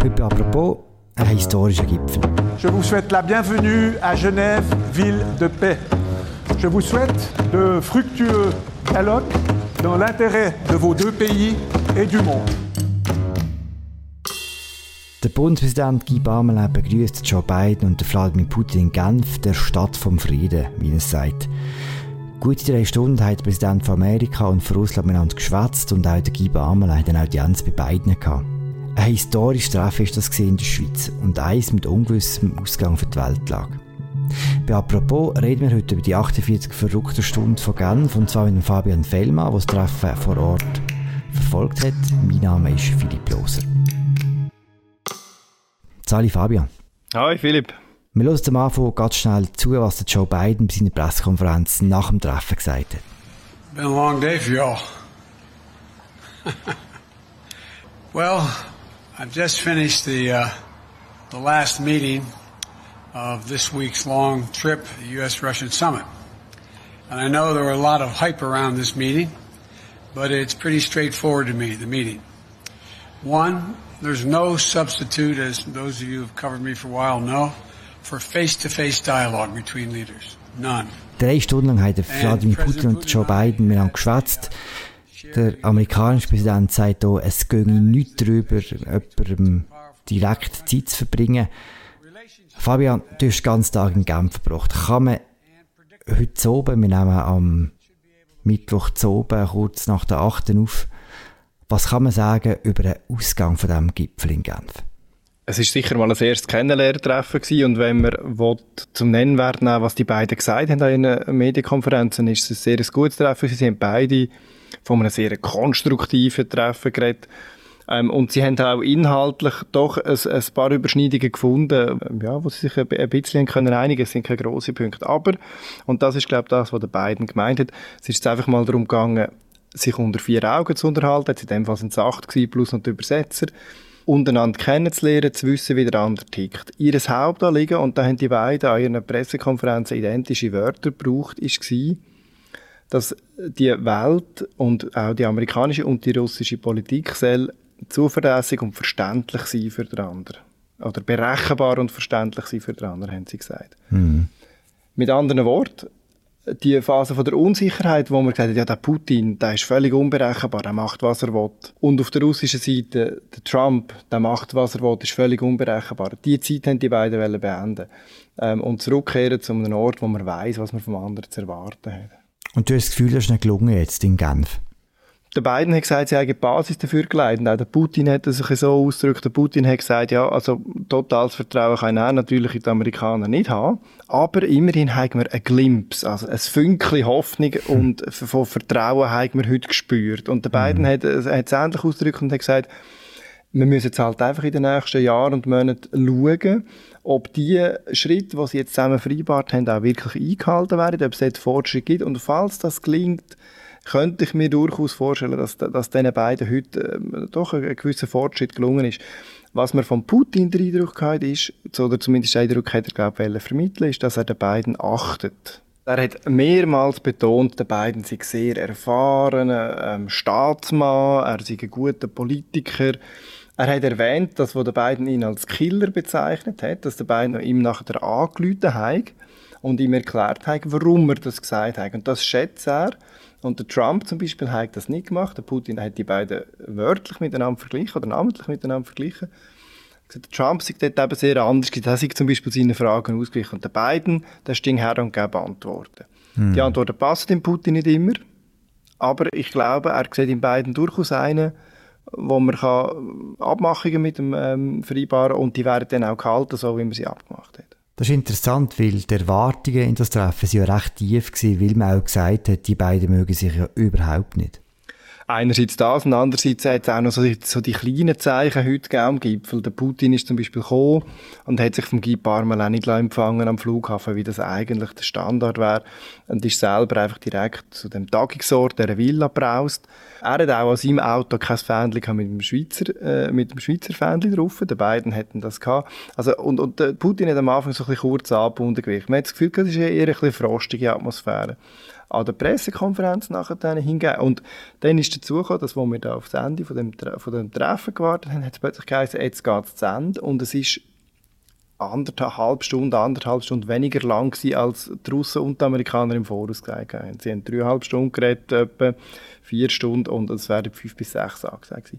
Heute apropos ein historischer Gipfel. Je vous souhaite la bienvenue à Genève, ville de paix. Je vous souhaite de fructueux dialogues dans l'intérêt de vos deux pays et du monde. Der Bundespräsident Guy Parmelin begrüßt Joe Biden und Wladimir Putin in Genf, der Stadt vom Frieden, wie es sagt. Gute drei Stunden hat der Präsident von Amerika und von Russland miteinander geschwätzt und auch der Guy Parmelin hat eine Audienz bei beiden gehabt. Ein historisches Treffen ist das in der Schweiz und eins mit ungewissem Ausgang für die Weltlage. Bei Apropos reden wir heute über die 48 verrückten Stunden von Genf und zwar mit dem Fabian Fellmann, der das Treffen vor Ort verfolgt hat. Mein Name ist Philipp Loser. Sali Fabian. Hi Philipp. Wir hören am Anfang ganz schnell zu, was Joe Biden bei seiner Pressekonferenz nach dem Treffen gesagt hat. Been a long day for y'all. well, I've just finished the uh, the last meeting of this week's long trip, the U.S.-Russian summit, and I know there were a lot of hype around this meeting, but it's pretty straightforward to me. The meeting. One, there's no substitute, as those of you who've covered me for a while know, for face-to-face dialogue between leaders. None. Drei Stunden lang haben Vladimir Putin und Joe Biden miteinander geschwätzt. Der amerikanische Präsident sagt hier, es gehe nicht darüber, jemandem direkt Zeit zu verbringen. Fabian, du hast den ganzen Tag in Genf verbracht. Kann man heute oben, wir nehmen am Mittwoch zu oben, kurz nach der 8. auf, was kann man sagen über den Ausgang von diesem Gipfel in Genf? Es ist sicher mal ein erstes Kennenlerntreffen gewesen und wenn man will, zum Nennwert nehmen, was die beiden gesagt haben in ihren Medienkonferenzen, ist es ein sehr gutes Treffen. Sie haben beide von einem sehr konstruktiven Treffen geredet. Ähm, und sie haben auch inhaltlich doch ein, ein paar Überschneidungen gefunden, ja, wo sie sich ein, ein bisschen können einigen Es sind keine grossen Punkte. Aber, und das ist, glaube ich, das, was der beiden gemeint hat, es ist jetzt einfach mal darum gegangen, sich unter vier Augen zu unterhalten. Jetzt in dem Fall sind es acht gewesen, plus noch die Übersetzer untereinander kennenzulernen, zu wissen, wie der andere tickt. Ihr Hauptanliegen, und da haben die beiden an ihren Pressekonferenzen identische Wörter gebraucht, war, dass die Welt und auch die amerikanische und die russische Politik soll zuverlässig und verständlich sein für den anderen. Oder berechenbar und verständlich sein für den anderen, haben sie gesagt. Mhm. Mit anderen Worten, die Phase von der Unsicherheit, wo man gesagt hat, ja, der Putin, der ist völlig unberechenbar, er macht, was er will. Und auf der russischen Seite, der Trump, der macht, was er will, ist völlig unberechenbar. Die Zeit haben die beiden beenden ähm, und zurückkehren zu einem Ort, wo man weiß, was man vom anderen zu erwarten hat. Und du hast das Gefühl, das ist nicht gelungen jetzt in Genf? Der Biden hat gesagt, sie haben die Basis dafür geleitet. Auch der Putin hat sich so ausgedrückt. Der Putin hat gesagt, ja, also totales Vertrauen kann er natürlich in die Amerikaner nicht haben. Aber immerhin haben wir einen Glimpse, also ein Fünkchen Hoffnung und von Vertrauen haben wir heute gespürt. Und der Biden mhm. hat, hat es ähnlich ausgedrückt und hat gesagt, wir müssen jetzt halt einfach in den nächsten Jahren und Monaten schauen, ob die Schritte, die sie jetzt zusammen vereinbart haben, auch wirklich eingehalten werden, ob es dort Fortschritt gibt. Und falls das gelingt, könnte ich mir durchaus vorstellen, dass, dass diesen beiden heute äh, doch ein, ein gewisser Fortschritt gelungen ist. Was man von Putin den Eindruck hat, ist, oder zumindest den Eindruck hat er, glaube ich, vermitteln, ist, dass er den beiden achtet. Er hat mehrmals betont, der beiden sei sehr erfahrener ähm, Staatsmann, er sei ein guter Politiker. Er hat erwähnt, dass wo der beiden ihn als Killer bezeichnet hat, dass der beiden ihm nachher angelüht hat und ihm erklärt hat, warum er das gesagt hat. Und das schätzt er. Und der Trump zum Beispiel hat das nicht gemacht. Der Putin hat die beiden wörtlich miteinander verglichen oder namentlich miteinander verglichen. Der Trump sieht dort eben sehr anders. Er hat zum Beispiel seine Fragen ausgeglichen. Und der Biden, der sting her und gab Antworten. Hm. Die Antworten passen dem Putin nicht immer. Aber ich glaube, er sieht in beiden durchaus einen, wo man kann Abmachungen mit dem ähm, vereinbaren und die werden dann auch gehalten, so wie man sie abgemacht hat. Das ist interessant, weil die Erwartungen in das Treffen waren ja recht tief, gewesen, weil man auch gesagt hat, die beiden mögen sich ja überhaupt nicht einerseits das und andererseits hat es auch noch so die, so die kleinen Zeichen heute gegeben am Gipfel. Der Putin ist zum Beispiel gekommen und hat sich vom Guy Parmelin nicht empfangen am Flughafen, wie das eigentlich der Standard wäre und ist selber einfach direkt zu dem Tagungsort, der Villa braust. Er hat auch an seinem Auto kein Fähnchen mit dem Schweizer, äh, mit dem Schweizer Fähnchen drauf. Die beiden hätten das gehabt. Also, und, und der Putin hat am Anfang so ein bisschen kurz angebunden gewesen. Man hat das Gefühl, das ist eher eine frostige Atmosphäre. An der Pressekonferenz nachher hingegeben. Und dann ist dazu gekommen, dass, wo wir da aufs Ende von dem, von dem Treffen gewartet haben, hat es plötzlich geheißen, jetzt geht es zu Ende. Und es ist anderthalb Stunden, anderthalb Stunden weniger lang gewesen, als die Russen und die Amerikaner im Voraus gesagt haben. Sie haben dreieinhalb Stunden geredet, etwa vier Stunden, und es werden fünf bis sechs angesagt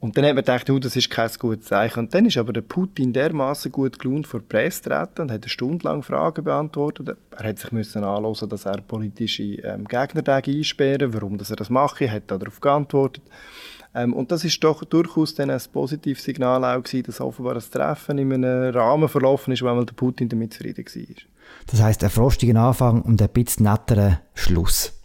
Und dann hat man gedacht, oh, das ist kein gutes Zeichen. Und dann ist aber der Putin dermaßen gut gelaunt vor die Presse treten und hat eine Stunde lang Fragen beantwortet. Er hat sich müssen anhören, dass er politische ähm, Gegner einsperren warum dass er das mache, er hat darauf geantwortet. Ähm, und das ist doch durchaus dann ein positives Signal auch gewesen, dass offenbar das Treffen in einem Rahmen verlaufen ist, weil der Putin damit zufrieden war. Das heißt, ein frostiger Anfang und ein bisschen netteren Schluss.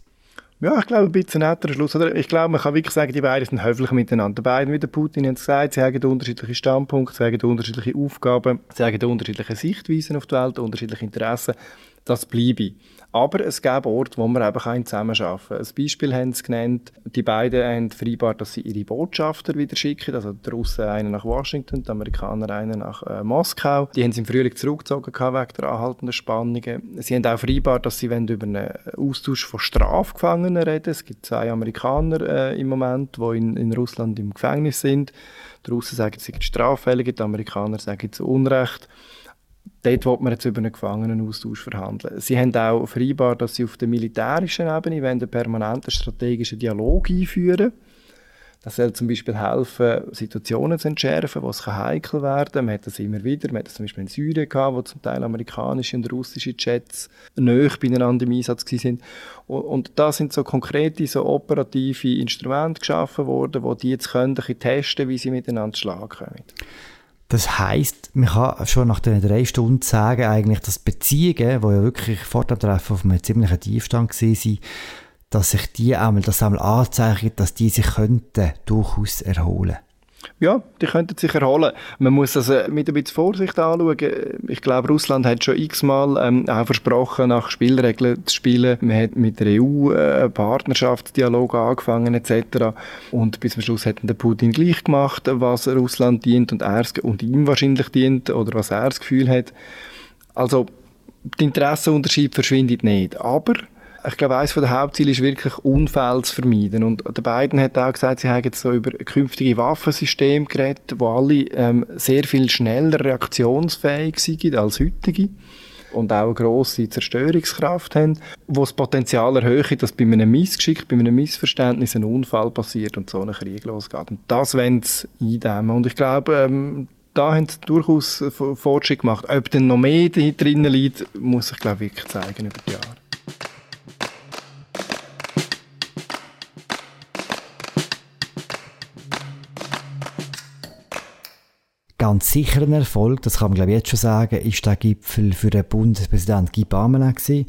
Ja, ich glaube, ein bisschen netterer Schluss. Oder ich glaube, man kann wirklich sagen, die beiden sind höflich miteinander. Beide, wie der Putin hat gesagt, sie haben unterschiedliche Standpunkte, sie haben unterschiedliche Aufgaben, sie haben unterschiedliche Sichtweisen auf die Welt, unterschiedliche Interessen. Das bleibe. Aber es gäbe Orte, wo man eben zusammenarbeiten kann. Ein Beispiel haben sie genannt. Die beiden haben vereinbart, dass sie ihre Botschafter wieder schicken. Also die Russen einen nach Washington, die Amerikaner einen nach äh, Moskau. Die haben sie im Frühling zurückgezogen wegen der anhaltenden Spannungen. Sie haben auch vereinbart, dass sie über einen Austausch von Strafgefangenen reden Es gibt zwei Amerikaner äh, im Moment, die in, in Russland im Gefängnis sind. Die Russen sagen, sie sind straffällig, die Amerikaner sagen zu Unrecht dort will man jetzt über einen Gefangenenaustausch verhandeln. Sie haben auch vereinbart, dass sie auf der militärischen Ebene einen permanenten strategischen Dialog einführen das soll zum Beispiel helfen, Situationen zu entschärfen, wo es heikel werden kann. Man hat das immer wieder. Man hat das zum Beispiel in Syrien gehabt, wo zum Teil amerikanische und russische Jets näher beieinander im Einsatz waren. Und da sind so konkrete, so operative Instrumente geschaffen worden, die die jetzt können, testen wie sie miteinander schlagen können. Das heißt, man kann schon nach den drei Stunden sagen, eigentlich, dass Beziehungen, die ja wirklich vor dem Treffen auf einem ziemlichen Tiefstand waren, dass sich die einmal, das einmal anzeichnet, dass die sich könnten durchaus erholen ja, die könnten sich erholen. Man muss das mit ein bisschen Vorsicht anschauen. Ich glaube, Russland hat schon x-mal ähm, auch versprochen, nach Spielregeln zu spielen. Man hat mit der EU äh, einen Partnerschaftsdialog angefangen etc. Und bis zum Schluss hat der Putin gleich gemacht, was Russland dient und, er, und ihm wahrscheinlich dient oder was er das Gefühl hat. Also, der Interessenunterschied verschwindet nicht. Aber ich glaube, eines der Hauptziele ist wirklich, Unfälle zu vermeiden. Und der beiden hat auch gesagt, sie haben jetzt so über künftige Waffensysteme geredet, wo alle ähm, sehr viel schneller reaktionsfähig sind als heutige und auch eine grosse Zerstörungskraft haben, wo das Potenzial erhöht, dass bei einem Missgeschick, bei einem Missverständnis ein Unfall passiert und so ein Krieg losgeht. Und das wollen sie eindämmen. Und ich glaube, ähm, da haben sie durchaus Fortschritt gemacht. Ob denn noch mehr drin liegt, muss ich glaube wirklich zeigen über die Jahre. Ganz sicher ein Erfolg, das kann man glaube ich jetzt schon sagen, ist der Gipfel für den Bundespräsident Guy gewesen.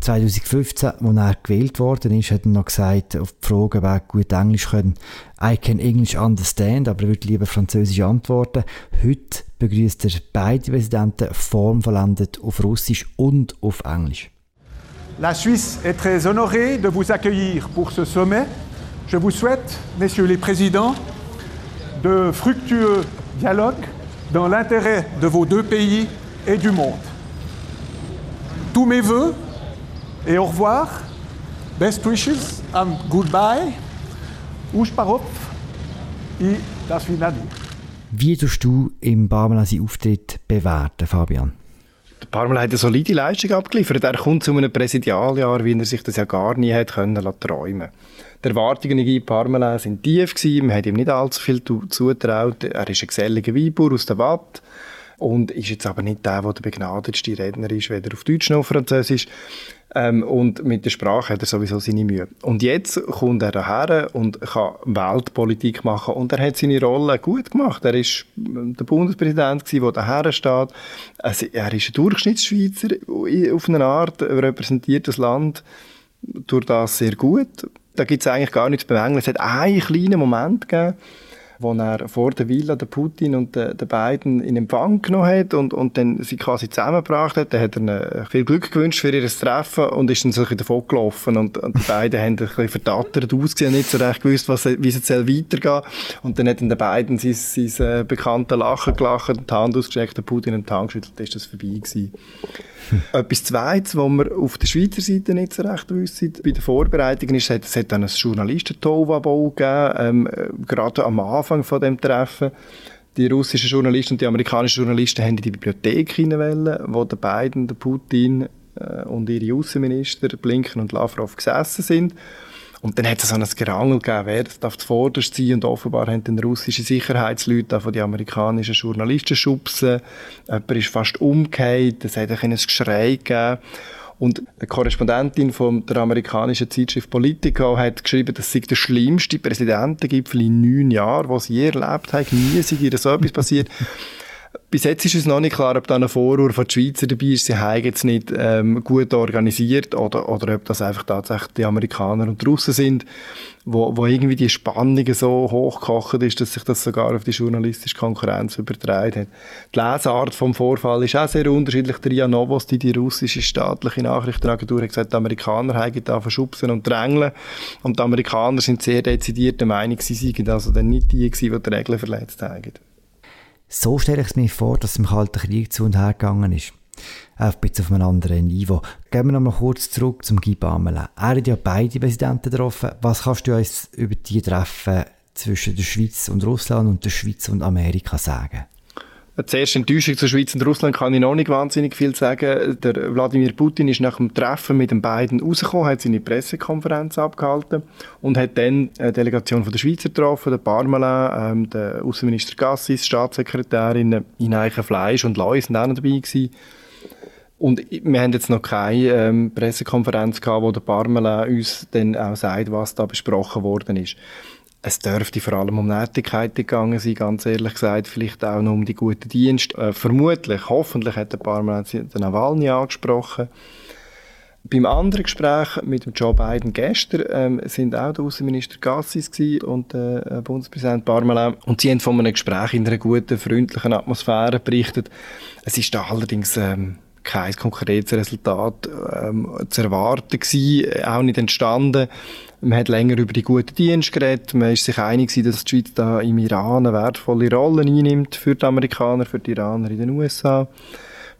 2015, als er gewählt worden ist, hat er noch gesagt, auf die Frage, wer gut Englisch können, I can English understand, aber er würde lieber Französisch antworten. Heute begrüßt er beide Präsidenten formverlandet auf Russisch und auf Englisch. La Suisse est très honorée de vous accueillir pour ce sommet. Je vous souhaite, messieurs les présidents, de fructueux dialogue dans l'intérêt de vos deux pays et du monde. Tous mes voeux et au revoir. Best wishes and goodbye. Usparov i das Vinadi. Wie tust du im Barmela Auftritt bewerten, Fabian? Parmel hat eine solide Leistung abgeliefert. Er kommt zu einem Präsidialjahr, wie er sich das ja gar nie hat können träumen Die Erwartungen in Parmelin sind tief gewesen. Man hat ihm nicht allzu viel zutraut. Er ist ein geselliger Weinbauer aus der Watt und ist jetzt aber nicht der, der der begnadetste Redner ist, weder auf Deutsch noch auf Französisch. Ähm, und mit der Sprache hat er sowieso seine Mühe. Und jetzt kommt er daher und kann Weltpolitik machen und er hat seine Rolle gut gemacht. Er ist der Bundespräsident der daher steht. Also, er ist ein Durchschnittsschweizer auf eine Art, repräsentiert das Land durch das sehr gut. Da gibt es eigentlich gar nichts zu bemängeln. Es hat einen kleinen Moment gegeben, wo er vor der Villa den Putin und den, den beiden in Empfang genommen hat und, und dann sie quasi zusammengebracht hat. Dann hat er viel Glück gewünscht für ihr Treffen und ist dann so ein davon gelaufen und, und die beiden haben ein bisschen verdattert ausgesehen, nicht so recht gewusst, was, wie es jetzt weitergehen Und dann hat dann die beiden sein, sein äh, bekanntes Lachen gelacht die Hand ausgestreckt, der Putin in den Hand geschüttelt, ist das vorbei gewesen. Etwas Zweites, was wir auf der Schweizer Seite nicht so recht wissen, bei den Vorbereitungen ist, es hat dann ein Journalisten-Tovabau gegeben, ähm, gerade am Anfang von dem Treffen. Die russischen Journalisten und die amerikanischen Journalisten haben in die Bibliothek hinein wo der beiden, der Putin äh, und ihre Außenminister Blinken und Lavrov gesessen sind. Und dann hat es so ein Gerangel gegeben, wer darf zuvorderst sein und offenbar haben dann russische Sicherheitsleute von den amerikanischen Journalisten schubsen. Jemand ist fast umgekehrt, es hat ein Geschrei gegeben. Und eine Korrespondentin von der amerikanischen Zeitschrift Politico hat geschrieben, das sei der schlimmste Präsidentengipfel in neun Jahren, was sie je erlebt haben. Nie sei ihr so etwas passiert. Bis jetzt ist es noch nicht klar, ob da ein Vorwurf von den Schweizer dabei ist, sie haben jetzt nicht ähm, gut organisiert oder, oder ob das einfach tatsächlich die Amerikaner und die Russen sind, wo, wo irgendwie die Spannungen so hochgekocht ist, dass sich das sogar auf die journalistische Konkurrenz übertragen hat. Die Lesart vom Vorfall ist auch sehr unterschiedlich. Der Ria Novosti, die russische staatliche Nachrichtenagentur, hat gesagt, die Amerikaner haben da verschubsen und drängeln und die Amerikaner sind sehr dezidiert der Meinung, sie seien also dann nicht die die die Regeln verletzt haben. So stelle ich es mir vor, dass es im Kalten Krieg zu und her gegangen ist. Auf ein bisschen auf einem anderen Niveau. Gehen wir noch mal kurz zurück zum Guy Parmelin. Er hat ja beide Präsidenten getroffen. Was kannst du uns über die Treffen zwischen der Schweiz und Russland und der Schweiz und Amerika sagen? Zuerst Enttäuschung zur Schweiz und Russland kann ich noch nicht wahnsinnig viel sagen. Der Wladimir Putin ist nach dem Treffen mit den beiden rausgekommen, hat seine Pressekonferenz abgehalten und hat dann eine Delegation von der Schweiz getroffen, der Parmelin, ähm, der Außenminister Gassis, Staatssekretärin Ineichen Fleisch und Lois sind auch dabei gewesen. Und wir haben jetzt noch keine ähm, Pressekonferenz gehabt, wo der Parmelin uns dann auch sagt, was da besprochen worden ist. Es dürfte vor allem um Nettigkeiten gegangen sein, ganz ehrlich gesagt, vielleicht auch noch um die guten Dienste. Äh, vermutlich, hoffentlich hat paar Mal den Nawalny angesprochen. Beim anderen Gespräch mit dem Joe Biden gestern ähm, sind auch der Außenminister Gassis und der äh, Bundespräsident Parmelin und sie haben von einem Gespräch in einer guten, freundlichen Atmosphäre berichtet. Es ist da allerdings ähm, kein konkretes Resultat ähm, zu erwarten gewesen, auch nicht entstanden. Man hat länger über die guten Dienste geredet. Man ist sich einig dass die Schweiz da im Iran eine wertvolle Rolle einnimmt für die Amerikaner, für die Iraner in den USA.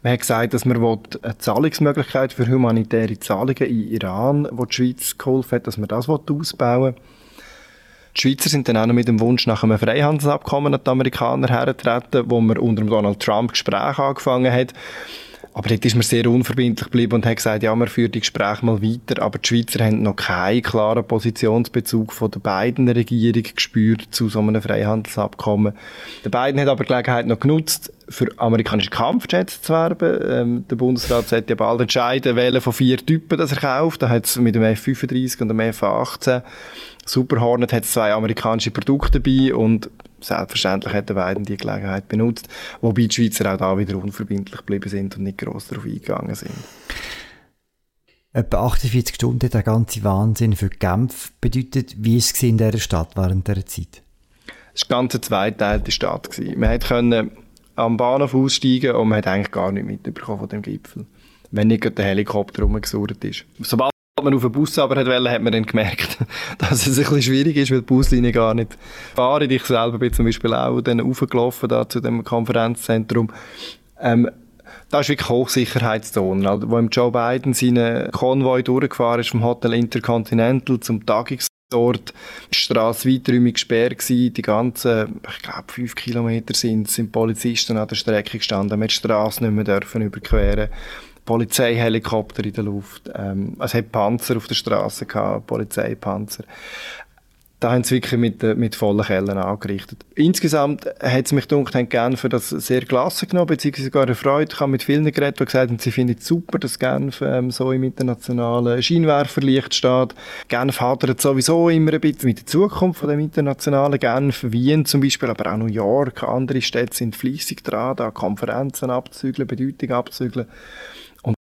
Man hat gesagt, dass man eine Zahlungsmöglichkeit für humanitäre Zahlungen in Iran, wo die Schweiz geholfen hat, dass man das ausbauen will. Die Schweizer sind dann auch noch mit dem Wunsch nach einem Freihandelsabkommen an die Amerikaner hergetreten, wo man unter Donald Trump Gespräche angefangen hat. Aber dort ist man sehr unverbindlich geblieben und hat gesagt, ja, wir führen die Gespräche mal weiter. Aber die Schweizer haben noch keinen klaren Positionsbezug von den beiden Regierungen gespürt zu so einem Freihandelsabkommen. Der beiden hat aber die Gelegenheit noch genutzt, für amerikanische Kampfjets zu werben. Ähm, der Bundesrat sollte ja bald entscheiden, welche von vier Typen das er kauft. Da hat es mit dem F-35 und dem F-18 Super Hornet hat zwei amerikanische Produkte dabei und selbstverständlich hat der Weiden die Gelegenheit benutzt, wobei die Schweizer auch da wieder unverbindlich geblieben sind und nicht gross darauf eingegangen sind. Etwa 48 Stunden der ganze Wahnsinn für Genf bedeutet, wie es in dieser Stadt während dieser Zeit? Es war eine ganz zweiteilte Stadt. Man konnte am Bahnhof aussteigen und man hat eigentlich gar nichts mitbekommen von dem Gipfel. Wenn nicht der Helikopter rumgesurrt ist. Sobald man auf den Bus aber hat wollen, hat man dann gemerkt, dass es ein bisschen schwierig ist, weil die Buslinie gar nicht fahren. Ich selber bin zum Beispiel auch dann raufgelaufen da zu dem Konferenzzentrum. Ähm, da ist wirklich Hochsicherheitszone. Also, wo Joe Biden seinen Konvoi durchgefahren ist vom Hotel Intercontinental zum Tagungsort, die Straße weiträumig gesperrt gewesen. Die ganzen, ich glaube, fünf Kilometer sind, sind Polizisten an der Strecke gestanden. Man die Straße nicht mehr dürfen überqueren. Polizeihelikopter in der Luft. Ähm, es hat Panzer auf der Straße gehabt, Polizeipanzer. Da haben sie wirklich mit, äh, mit vollen Kellen angerichtet. Insgesamt hat es mich gedacht, haben Genf das sehr gelassen genommen, beziehungsweise sogar erfreut. Ich habe mit vielen geredet, die gesagt haben, sie finden es super, dass Genf ähm, so im internationalen Scheinwerferlicht steht. Genf hadert sowieso immer ein bisschen mit der Zukunft von dem internationalen Genf. Wien zum Beispiel, aber auch New York, andere Städte sind fließig dran, da Konferenzen abzügeln, Bedeutung abzügeln.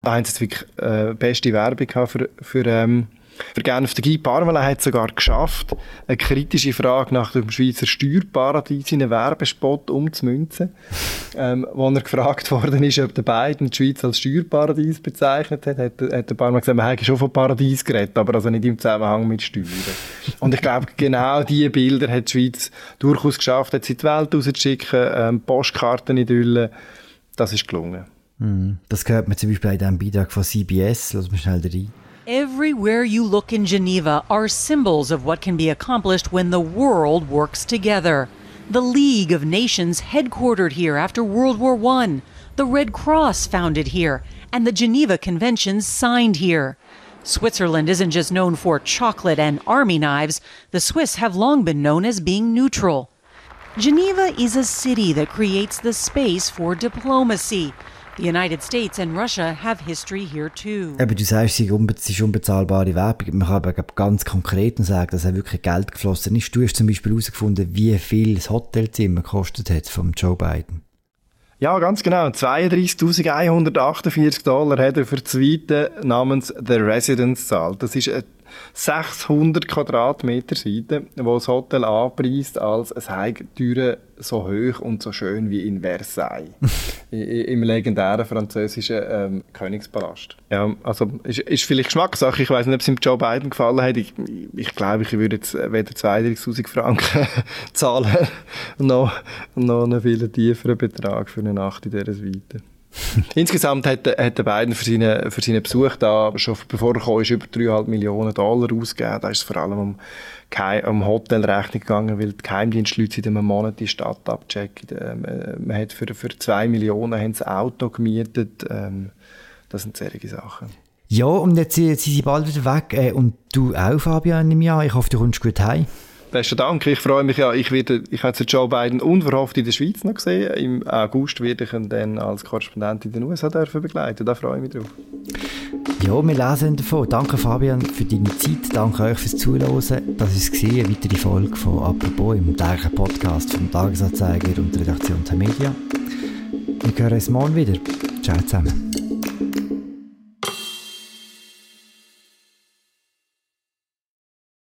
Da haben sie wirklich äh, beste Werbung für, für, ähm, für Genf. Der Guy Parmelin hat es sogar geschafft, eine kritische Frage nach dem Schweizer Steuerparadies in einen Werbespot umzumünzen, ähm, wo er gefragt worden ist, ob der Biden die Schweiz als Steuerparadies bezeichnet hat, hat, hat der Parmelin gesagt, man hätte schon von Paradies geredet, aber also nicht im Zusammenhang mit Steuern. Und ich glaube, genau diese Bilder hat die Schweiz durchaus geschafft, hat sie die Welt rauszuschicken, ähm, Postkarten in Idyllen, das ist gelungen. Mhm. Das zum Beispiel diesem Beitrag von CBS. Lass schnell rein. Everywhere you look in Geneva are symbols of what can be accomplished when the world works together. The League of Nations headquartered here after World War I, the Red Cross founded here, and the Geneva Conventions signed here. Switzerland isn't just known for chocolate and army knives, the Swiss have long been known as being neutral. Geneva is a city that creates the space for diplomacy. The United States and Russia have history here too. Eben, du sagst, es ist unbezahlbare Werbung. Man kann aber ganz konkret sagen, dass er wirklich Geld geflossen ist. Du hast zum Beispiel herausgefunden, wie viel das Hotelzimmer gekostet hat vom Joe Biden. Ja, ganz genau. 32.148 Dollar hat er für die Suite namens The Residence zahlt. Das ist eine 600 Quadratmeter Seite, wo das Hotel anpreist als es Heigtüre so hoch und so schön wie in Versailles, im legendären französischen ähm, Königspalast. Ja, also ist, ist vielleicht Geschmackssache. Ich weiß nicht, ob es ihm Joe Biden gefallen hat. Ich, ich glaube, ich würde jetzt weder 32.000 Franken zahlen noch, noch einen viel tieferen Betrag für eine Nacht in dieser Suite. Insgesamt hat, hat der Biden für seinen, für seinen Besuch da, schon bevor er kam, ist über 3,5 Millionen Dollar ausgegeben. Da ist es vor allem um, um Hotelrechnung gegangen, weil die Geheimdienstleute in einem Monat die Stadt abchecken. Ähm, äh, man hat für, für 2 Millionen ein Auto gemietet. Ähm, das sind solche Sachen. Ja, und jetzt, jetzt sind sie bald wieder weg. Äh, und du auch, Fabian, im Jahr. Ich hoffe, du kommst gut heim. Besten Dank. Ich freue mich ja. Ich werde, ich habe jetzt Joe Biden unverhofft in der Schweiz noch gesehen. Im August werde ich ihn dann als Korrespondent in den USA dürfen begleiten. Da freue ich mich drauf. Ja, wir lesen davon. Danke Fabian für deine Zeit. Danke euch fürs Zuhören. Das war eine weitere Folge von «Apropos» im täglichen Podcast vom Tagesanzeiger und der Redaktion der Media. Wir hören uns morgen wieder. Ciao zusammen.